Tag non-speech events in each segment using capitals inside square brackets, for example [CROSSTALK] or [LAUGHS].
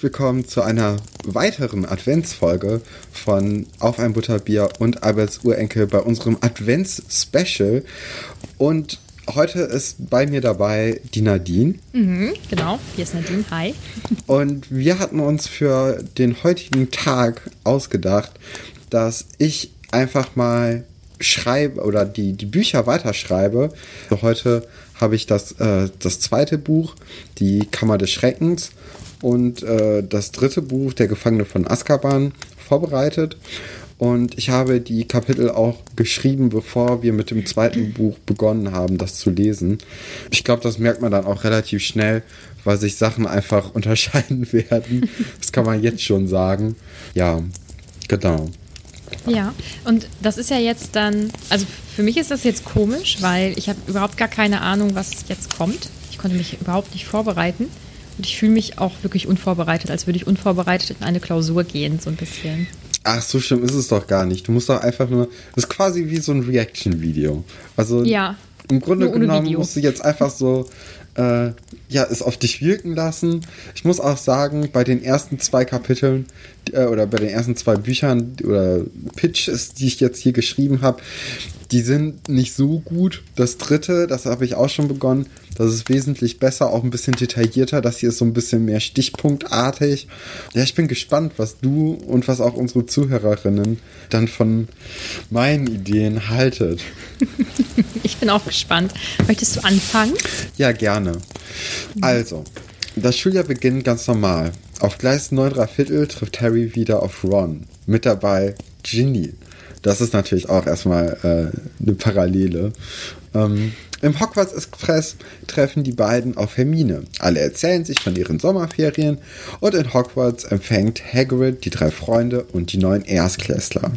herzlich willkommen zu einer weiteren Adventsfolge von Auf ein Butterbier und Alberts Urenkel bei unserem Advents-Special. Und heute ist bei mir dabei die Nadine. Mhm, genau, hier ist Nadine. Hi. [LAUGHS] Und wir hatten uns für den heutigen Tag ausgedacht, dass ich einfach mal schreibe oder die, die Bücher weiterschreibe. Heute habe ich das, äh, das zweite Buch, Die Kammer des Schreckens, und äh, das dritte Buch, Der Gefangene von Azkaban, vorbereitet. Und ich habe die Kapitel auch geschrieben, bevor wir mit dem zweiten Buch begonnen haben, das zu lesen. Ich glaube, das merkt man dann auch relativ schnell, weil sich Sachen einfach [LAUGHS] unterscheiden werden. Das kann man jetzt schon sagen. Ja, genau. Ja, und das ist ja jetzt dann, also für mich ist das jetzt komisch, weil ich habe überhaupt gar keine Ahnung, was jetzt kommt. Ich konnte mich überhaupt nicht vorbereiten. Und ich fühle mich auch wirklich unvorbereitet, als würde ich unvorbereitet in eine Klausur gehen, so ein bisschen. Ach, so schlimm ist es doch gar nicht. Du musst doch einfach nur. Das ist quasi wie so ein Reaction-Video. Also ja, im Grunde genommen Video. musst du jetzt einfach so äh, ja, es auf dich wirken lassen. Ich muss auch sagen, bei den ersten zwei Kapiteln äh, oder bei den ersten zwei Büchern oder Pitches, die ich jetzt hier geschrieben habe, die sind nicht so gut. Das dritte, das habe ich auch schon begonnen, das ist wesentlich besser, auch ein bisschen detaillierter. Das hier ist so ein bisschen mehr stichpunktartig. Ja, ich bin gespannt, was du und was auch unsere Zuhörerinnen dann von meinen Ideen haltet. [LAUGHS] ich bin auch gespannt. Möchtest du anfangen? Ja, gerne. Also, das Schuljahr beginnt ganz normal. Auf Gleis 9 Viertel trifft Harry wieder auf Ron. Mit dabei Ginny. Das ist natürlich auch erstmal äh, eine Parallele. Ähm, Im Hogwarts Express treffen die beiden auf Hermine. Alle erzählen sich von ihren Sommerferien und in Hogwarts empfängt Hagrid die drei Freunde und die neuen Erstklässler.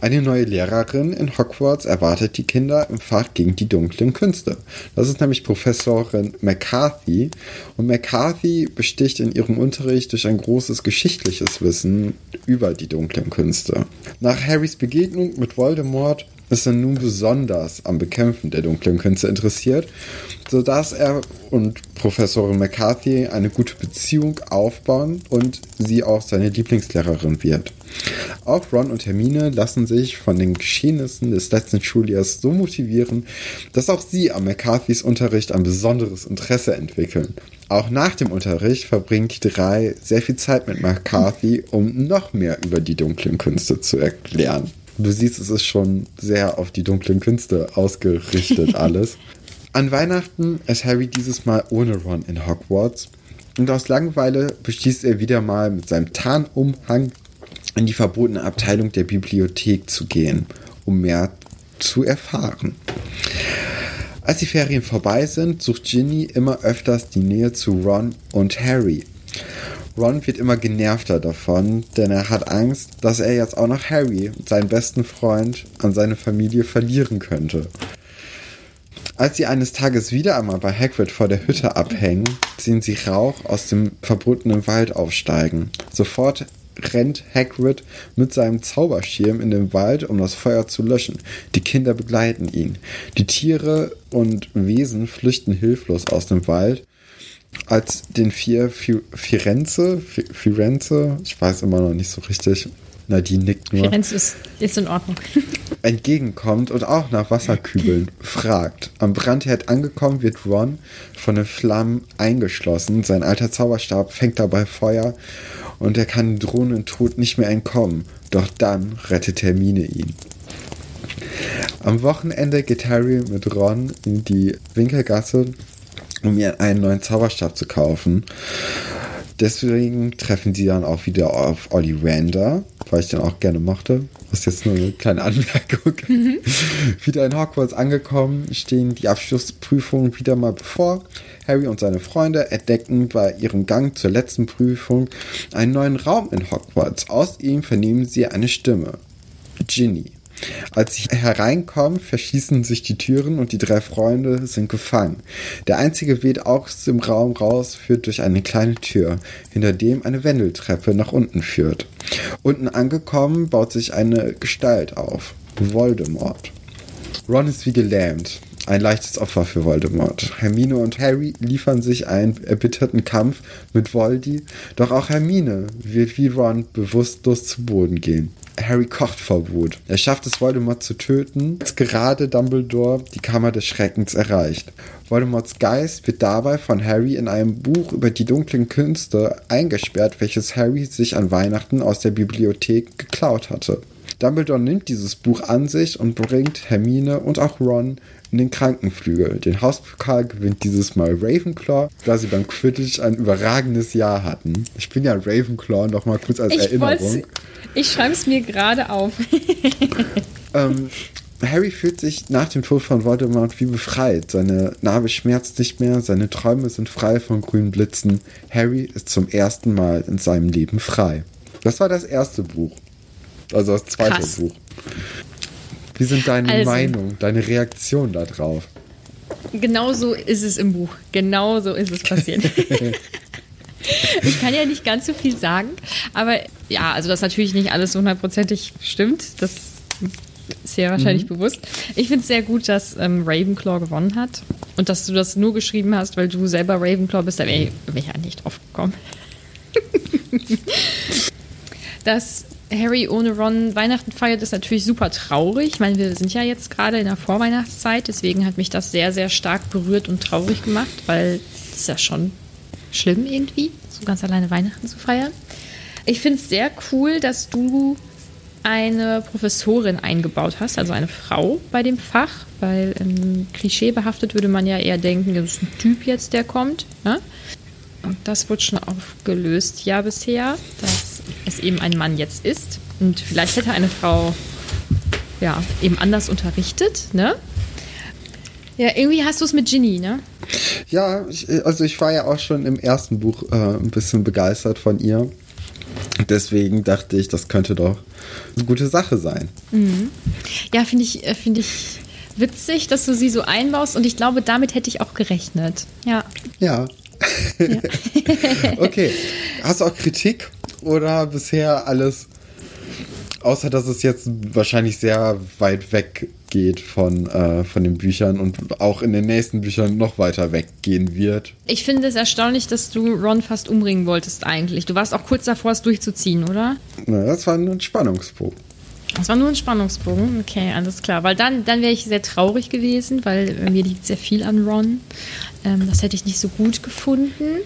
Eine neue Lehrerin in Hogwarts erwartet die Kinder im Fach gegen die dunklen Künste. Das ist nämlich Professorin McCarthy. Und McCarthy besticht in ihrem Unterricht durch ein großes geschichtliches Wissen über die dunklen Künste. Nach Harrys Begegnung mit Voldemort ist er nun besonders am Bekämpfen der dunklen Künste interessiert, sodass er und Professorin McCarthy eine gute Beziehung aufbauen und sie auch seine Lieblingslehrerin wird. Auch Ron und Hermine lassen sich von den Geschehnissen des letzten Schuljahres so motivieren, dass auch sie am McCarthys Unterricht ein besonderes Interesse entwickeln. Auch nach dem Unterricht verbringen die drei sehr viel Zeit mit McCarthy, um noch mehr über die dunklen Künste zu erklären. Du siehst, es ist schon sehr auf die dunklen Künste ausgerichtet [LAUGHS] alles. An Weihnachten ist Harry dieses Mal ohne Ron in Hogwarts und aus Langeweile beschließt er wieder mal mit seinem Tarnumhang in die verbotene Abteilung der Bibliothek zu gehen, um mehr zu erfahren. Als die Ferien vorbei sind, sucht Ginny immer öfters die Nähe zu Ron und Harry. Ron wird immer genervter davon, denn er hat Angst, dass er jetzt auch noch Harry, seinen besten Freund, an seine Familie verlieren könnte. Als sie eines Tages wieder einmal bei Hagrid vor der Hütte abhängen, sehen sie Rauch aus dem verbotenen Wald aufsteigen. Sofort rennt Hagrid mit seinem Zauberschirm in den Wald, um das Feuer zu löschen. Die Kinder begleiten ihn. Die Tiere und Wesen flüchten hilflos aus dem Wald als den vier Firenze, Firenze, ich weiß immer noch nicht so richtig, Nadine nickt nur. Firenze ist, ist in Ordnung. [LAUGHS] entgegenkommt und auch nach Wasserkübeln fragt. Am Brandherd angekommen wird Ron von den Flammen eingeschlossen. Sein alter Zauberstab fängt dabei Feuer und er kann drohenden Tod nicht mehr entkommen. Doch dann rettet Hermine ihn. Am Wochenende geht Harry mit Ron in die Winkelgasse um mir einen neuen Zauberstab zu kaufen. Deswegen treffen sie dann auch wieder auf Ollivander, weil ich den auch gerne mochte. Das ist jetzt nur eine kleine Anmerkung. [LAUGHS] Mhm. [LAUGHS] wieder in Hogwarts angekommen, stehen die Abschlussprüfungen wieder mal bevor. Harry und seine Freunde entdecken bei ihrem Gang zur letzten Prüfung einen neuen Raum in Hogwarts. Aus ihm vernehmen sie eine Stimme. Ginny. Als sie hereinkommen, verschließen sich die Türen und die drei Freunde sind gefangen. Der einzige Weg aus dem Raum raus führt durch eine kleine Tür, hinter dem eine Wendeltreppe nach unten führt. Unten angekommen baut sich eine Gestalt auf. Voldemort. Ron ist wie gelähmt. ein leichtes Opfer für Voldemort. Hermine und Harry liefern sich einen erbitterten Kampf mit Voldy, doch auch Hermine wird wie Ron bewusstlos zu Boden gehen. Harry kocht vor Wut. Er schafft es, Voldemort zu töten, als gerade Dumbledore die Kammer des Schreckens erreicht. Voldemorts Geist wird dabei von Harry in einem Buch über die dunklen Künste eingesperrt, welches Harry sich an Weihnachten aus der Bibliothek geklaut hatte. Dumbledore nimmt dieses Buch an sich und bringt Hermine und auch Ron in den Krankenflügel. Den Hauspokal gewinnt dieses Mal Ravenclaw, da sie beim Quidditch ein überragendes Jahr hatten. Ich bin ja Ravenclaw, noch mal kurz als Ich, Erinnerung. ich schreibe es mir gerade auf. [LAUGHS] Ähm, Harry fühlt sich nach dem Tod von Voldemort wie befreit. Seine Narbe schmerzt nicht mehr, seine Träume sind frei von grünen Blitzen. Harry ist zum ersten Mal in seinem Leben frei. Das war das erste Buch. Also das zweite Krass. Buch. Wie sind deine Also- Meinungen, deine Reaktion darauf? Genau so ist es im Buch. Genau so ist es passiert. [LAUGHS] ich kann ja nicht ganz so viel sagen, aber ja, also dass natürlich nicht alles hundertprozentig stimmt, das ist ja wahrscheinlich bewusst. Ich finde es sehr gut, dass ähm, Ravenclaw gewonnen hat und dass du das nur geschrieben hast, weil du selber Ravenclaw bist, da wäre ich, wär ich ja nicht drauf gekommen. [LAUGHS] dass Harry ohne Ron Weihnachten feiert, ist natürlich super traurig. Ich meine, wir sind ja jetzt gerade in der Vorweihnachtszeit, deswegen hat mich das sehr, sehr stark berührt und traurig gemacht, weil es ist ja schon schlimm irgendwie, so ganz alleine Weihnachten zu feiern. Ich finde es sehr cool, dass du eine Professorin eingebaut hast, also eine Frau bei dem Fach, weil ähm, klischeebehaftet würde man ja eher denken, das ist ein Typ jetzt, der kommt. Ne? Und das wurde schon aufgelöst, ja, bisher, dass es eben ein Mann jetzt ist. Und vielleicht hätte eine Frau ja eben anders unterrichtet, ne? Ja, irgendwie hast du es mit Ginny, ne? Ja, ich, also ich war ja auch schon im ersten Buch äh, ein bisschen begeistert von ihr. Deswegen dachte ich, das könnte doch eine gute Sache sein. Ja, finde ich, äh, finde ich witzig, dass du sie so einbaust und ich glaube, damit hätte ich auch gerechnet. Ja. Ja. [LAUGHS] okay. Hast du auch Kritik oder bisher alles, außer dass es jetzt wahrscheinlich sehr weit weg geht von, äh, von den Büchern und auch in den nächsten Büchern noch weiter weggehen wird? Ich finde es erstaunlich, dass du Ron fast umbringen wolltest eigentlich. Du warst auch kurz davor, es durchzuziehen, oder? Na, das war ein Spannungsbogen. Das war nur ein Spannungsbogen. Okay, alles klar. Weil dann, dann wäre ich sehr traurig gewesen, weil mir liegt sehr viel an Ron. Ähm, das hätte ich nicht so gut gefunden.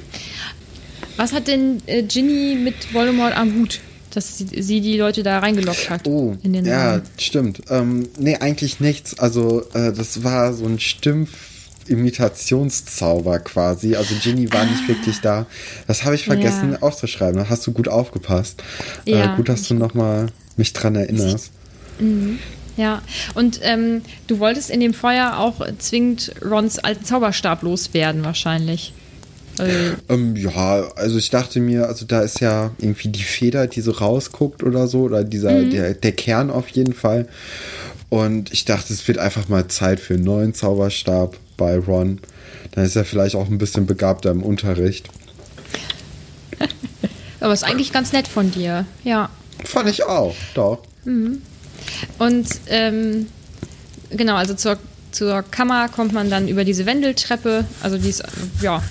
Was hat denn äh, Ginny mit Voldemort am Hut, dass sie, sie die Leute da reingelockt hat? Oh, in den ja, Raum? stimmt. Ähm, nee, eigentlich nichts. Also, äh, das war so ein Stimmimitationszauber quasi. Also, Ginny war nicht wirklich da. Das habe ich vergessen Ja. aufzuschreiben. Da hast du gut aufgepasst. Ja, äh, gut, dass du nochmal mich dran erinnerst. Ja, und ähm, du wolltest in dem Feuer auch zwingend Rons alten Zauberstab loswerden, wahrscheinlich. Weil, Ähm, ja, also ich dachte mir, also da ist ja irgendwie die Feder, die so rausguckt oder so, oder dieser, Mhm. der, der Kern auf jeden Fall. Und ich dachte, es wird einfach mal Zeit für einen neuen Zauberstab bei Ron. Dann ist er vielleicht auch ein bisschen begabter im Unterricht. [LAUGHS] aber ist eigentlich ganz nett von dir, ja. Fand ich auch, doch. Und ähm, genau, also zur, zur Kammer kommt man dann über diese Wendeltreppe. Also die ist, ja,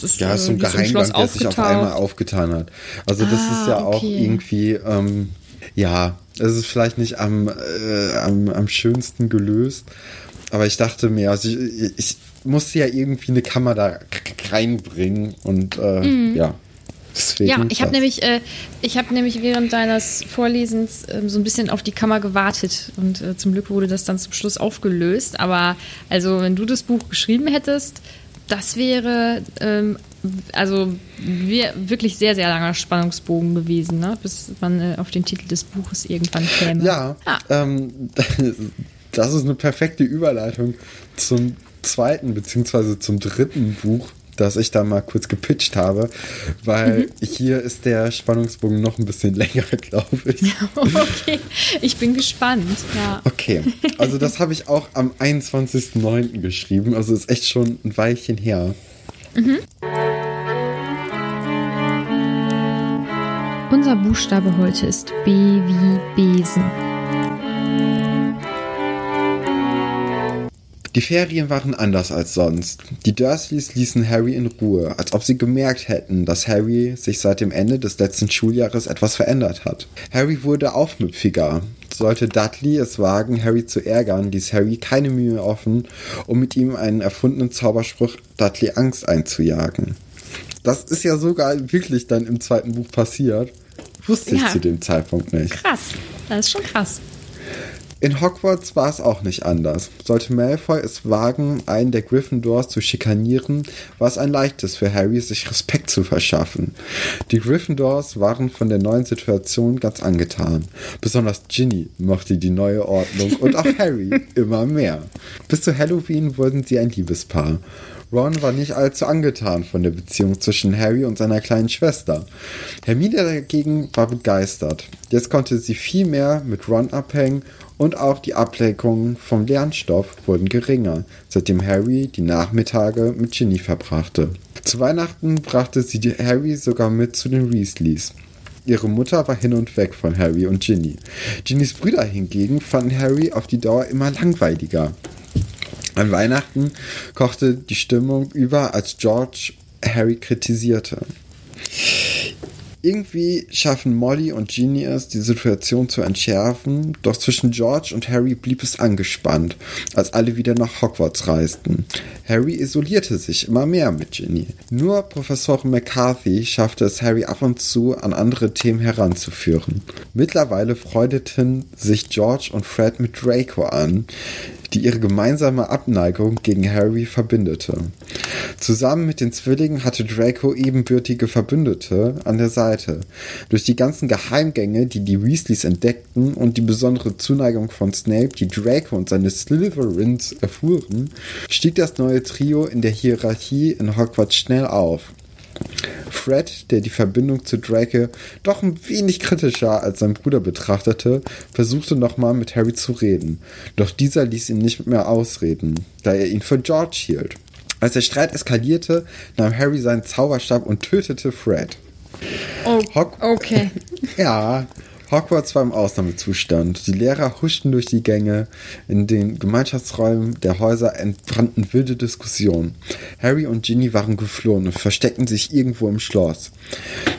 das ist, Ja, äh, ist so ein Geheimgang, der sich auf einmal aufgetan hat. Also das Ah, ist ja auch okay. irgendwie, ähm, ja, es ist vielleicht nicht am, äh, am, am schönsten gelöst, aber ich dachte mir, also ich, ich musste ja irgendwie eine Kammer da reinbringen und äh, ja, deswegen. Mhm. Ja, ich habe nämlich, äh, ich habe nämlich während deines Vorlesens ähm, so ein bisschen auf die Kammer gewartet und äh, zum Glück wurde das dann zum Schluss aufgelöst. Aber also, wenn du das Buch geschrieben hättest, das wäre ähm, also wir, wirklich sehr, sehr langer Spannungsbogen gewesen, ne? bis man äh, auf den Titel des Buches irgendwann käme. Ja, Ah. ähm, [LAUGHS] das ist eine perfekte Überleitung zum zweiten beziehungsweise zum dritten Buch, das ich da mal kurz gepitcht habe, weil Mhm. hier ist der Spannungsbogen noch ein bisschen [LAUGHS] länger, glaube ich. okay, ich bin gespannt. Ja. Okay, also das habe ich auch am 21.09. geschrieben, also ist echt schon ein Weilchen her. Unser Buchstabe heute ist B wie Besen. Die Ferien waren anders als sonst. Die Dursleys ließen Harry in Ruhe, als ob sie gemerkt hätten, dass Harry sich seit dem Ende des letzten Schuljahres etwas verändert hat. Harry wurde aufmüpfiger. Sollte Dudley es wagen, Harry zu ärgern, ließ Harry keine Mühe offen, um mit ihm einen erfundenen Zauberspruch Dudley Angst einzujagen. Das ist ja sogar wirklich dann im zweiten Buch passiert. Wusste ich Ja. zu dem Zeitpunkt nicht. Krass. Das ist schon krass. In Hogwarts war es auch nicht anders. Sollte Malfoy es wagen, einen der Gryffindors zu schikanieren, war es ein leichtes für Harry, sich Respekt zu verschaffen. Die Gryffindors waren von der neuen Situation ganz angetan. Besonders Ginny mochte die neue Ordnung und auch [LAUGHS] Harry immer mehr. Bis zu Halloween wurden sie ein Liebespaar. Ron war nicht allzu angetan von der Beziehung zwischen Harry und seiner kleinen Schwester. Hermine dagegen war begeistert. Jetzt konnte sie viel mehr mit Ron abhängen und auch die Ablenkungen vom Lernstoff wurden geringer, seitdem Harry die Nachmittage mit Ginny verbrachte. Zu Weihnachten brachte sie Harry sogar mit zu den Weasleys. Ihre Mutter war hin und weg von Harry und Ginny. Ginnys Brüder hingegen fanden Harry auf die Dauer immer langweiliger. An Weihnachten kochte die Stimmung über, als George Harry kritisierte. Irgendwie schaffen Molly und Ginny es, die Situation zu entschärfen, doch zwischen George und Harry blieb es angespannt, als alle wieder nach Hogwarts reisten. Harry isolierte sich immer mehr mit Ginny. Nur Professor McCarthy schaffte es Harry ab und zu an andere Themen heranzuführen. Mittlerweile freudeten sich George und Fred mit Draco an, die ihre gemeinsame Abneigung gegen Harry verbindete. Zusammen mit den Zwillingen hatte Draco ebenbürtige Verbündete an der Seite. Durch die ganzen Geheimgänge, die die Weasleys entdeckten und die besondere Zuneigung von Snape, die Draco und seine Slytherins erfuhren, stieg das neue Trio in der Hierarchie in Hogwarts schnell auf. Fred, der die Verbindung zu Draco doch ein wenig kritischer als sein Bruder betrachtete, versuchte nochmal mit Harry zu reden. Doch dieser ließ ihn nicht mehr ausreden, da er ihn für George hielt. Als der Streit eskalierte, nahm Harry seinen Zauberstab und tötete Fred. Oh, okay. [LAUGHS] Ja, Hogwarts war im Ausnahmezustand. Die Lehrer huschten durch die Gänge. In den Gemeinschaftsräumen der Häuser entbrannten wilde Diskussionen. Harry und Ginny waren geflohen und versteckten sich irgendwo im Schloss.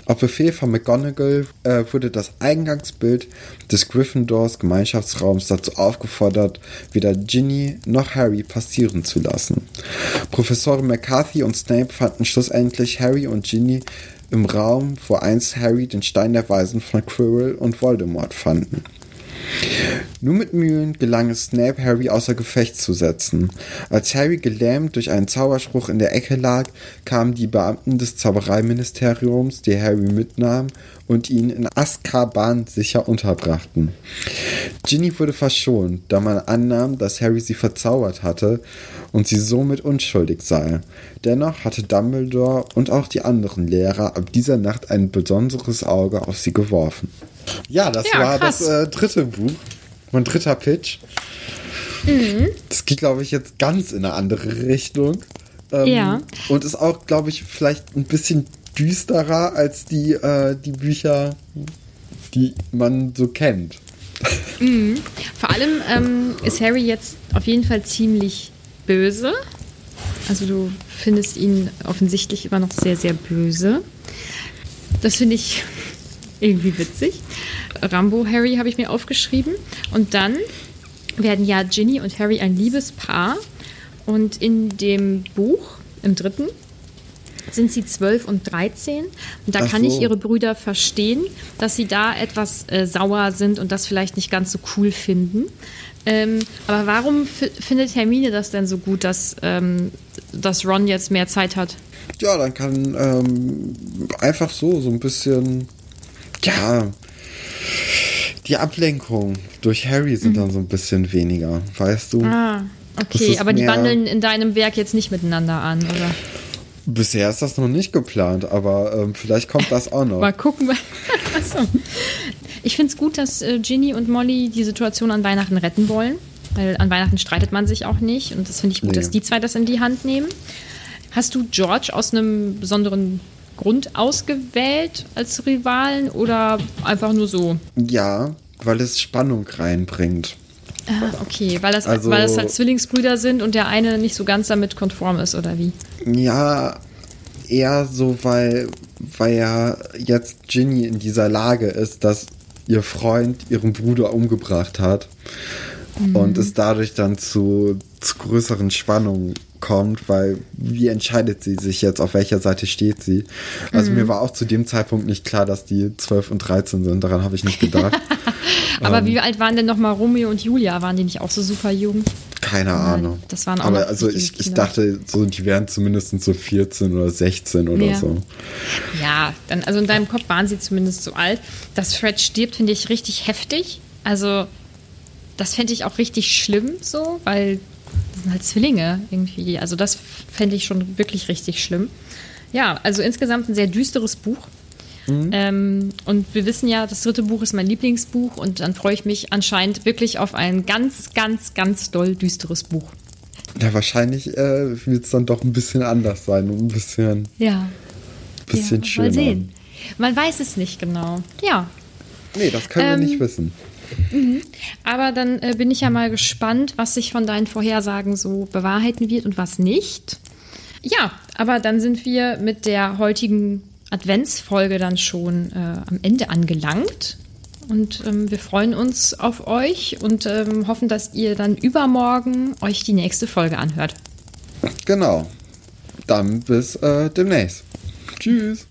Auf Befehl von McGonagall äh, wurde das Eingangsbild des Gryffindors Gemeinschaftsraums dazu aufgefordert, weder Ginny noch Harry passieren zu lassen. Professorin McCarthy und Snape fanden schlussendlich Harry und Ginny im Raum, wo einst Harry den Stein der Weisen von Quirrell und Voldemort fanden. Nur mit Mühen gelang es Snape, Harry außer Gefecht zu setzen. Als Harry gelähmt durch einen Zauberspruch in der Ecke lag, kamen die Beamten des Zaubereiministeriums, die Harry mitnahmen und ihn in Azkaban sicher unterbrachten. Ginny wurde verschont, da man annahm, dass Harry sie verzaubert hatte und sie somit unschuldig sei. Dennoch hatte Dumbledore und auch die anderen Lehrer ab dieser Nacht ein besonderes Auge auf sie geworfen. Ja, das Ja, war krass. das äh, dritte Buch. Mein dritter Pitch. Mhm. Das geht, glaube ich, jetzt ganz in eine andere Richtung. Ähm, Ja. Und ist auch, glaube ich, vielleicht ein bisschen düsterer als die, äh, die Bücher, die man so kennt. Vor allem ähm, ist Harry jetzt auf jeden Fall ziemlich böse. Also du findest ihn offensichtlich immer noch sehr, sehr böse. Das finde ich [LAUGHS] irgendwie witzig. Rambo Harry habe ich mir aufgeschrieben. Und dann werden ja Ginny und Harry ein Liebespaar. Und in dem Buch, im dritten, sind sie 12 und 13. Und da Ach kann ich so. ihre Brüder verstehen, dass sie da etwas äh, sauer sind und das vielleicht nicht ganz so cool finden. Ähm, aber warum findet Hermine das denn so gut, dass, ähm, dass Ron jetzt mehr Zeit hat? Ja, dann kann ähm, einfach so, so ein bisschen, ja, die Ablenkung durch Harry sind dann so ein bisschen weniger, weißt du? Mhm. Ah, okay, aber die wandeln in deinem Werk jetzt nicht miteinander an, oder? Bisher ist das noch nicht geplant, aber ähm, vielleicht kommt das auch noch. [LAUGHS] Mal gucken. [LAUGHS] Achso. Ich finde es gut, dass äh, Ginny und Molly die Situation an Weihnachten retten wollen. Weil an Weihnachten streitet man sich auch nicht. Und das finde ich gut, Nee. dass die zwei das in die Hand nehmen. Hast du George aus einem besonderen Grund ausgewählt als Rivalen oder einfach nur so? Ja, weil es Spannung reinbringt. Ah, okay, weil das, Also- weil das halt Zwillingsbrüder sind und der eine nicht so ganz damit konform ist, oder wie? Ja, eher so, weil, weil ja jetzt Ginny in dieser Lage ist, dass ihr Freund ihren Bruder umgebracht hat und es dadurch dann zu, zu größeren Spannungen kommt, weil wie entscheidet sie sich jetzt, auf welcher Seite steht sie? Also mir war auch zu dem Zeitpunkt nicht klar, dass die 12 und 13 sind, daran habe ich nicht gedacht. [LAUGHS] Aber wie alt waren denn nochmal Romeo und Julia? Waren die nicht auch so super jung? Keine Ahnung. das waren auch Aber also ich, ich dachte, so, die wären zumindest so 14 oder 16 oder Ja. so. Ja, dann, also in deinem Kopf waren sie zumindest so alt. Dass Fred stirbt, finde ich richtig heftig. Also, das fände ich auch richtig schlimm so, weil das sind halt Zwillinge irgendwie. Also, das fände ich schon wirklich richtig schlimm. Ja, also insgesamt ein sehr düsteres Buch. Ähm, und wir wissen ja, das dritte Buch ist mein Lieblingsbuch und dann freue ich mich anscheinend wirklich auf ein ganz, ganz, ganz doll düsteres Buch. Ja, wahrscheinlich äh, wird es dann doch ein bisschen anders sein und ein bisschen, Ja. bisschen ja, schöner. Mal sehen. Man weiß es nicht genau. Ja, Nee, das können Ähm, wir nicht wissen. Aber dann äh, bin ich ja mal gespannt, was sich von deinen Vorhersagen so bewahrheiten wird und was nicht. Ja, aber dann sind wir mit der heutigen Adventsfolge dann schon äh, am Ende angelangt. Und ähm, wir freuen uns auf euch und ähm, hoffen, dass ihr dann übermorgen euch die nächste Folge anhört. Genau. Dann bis äh, demnächst. Tschüss.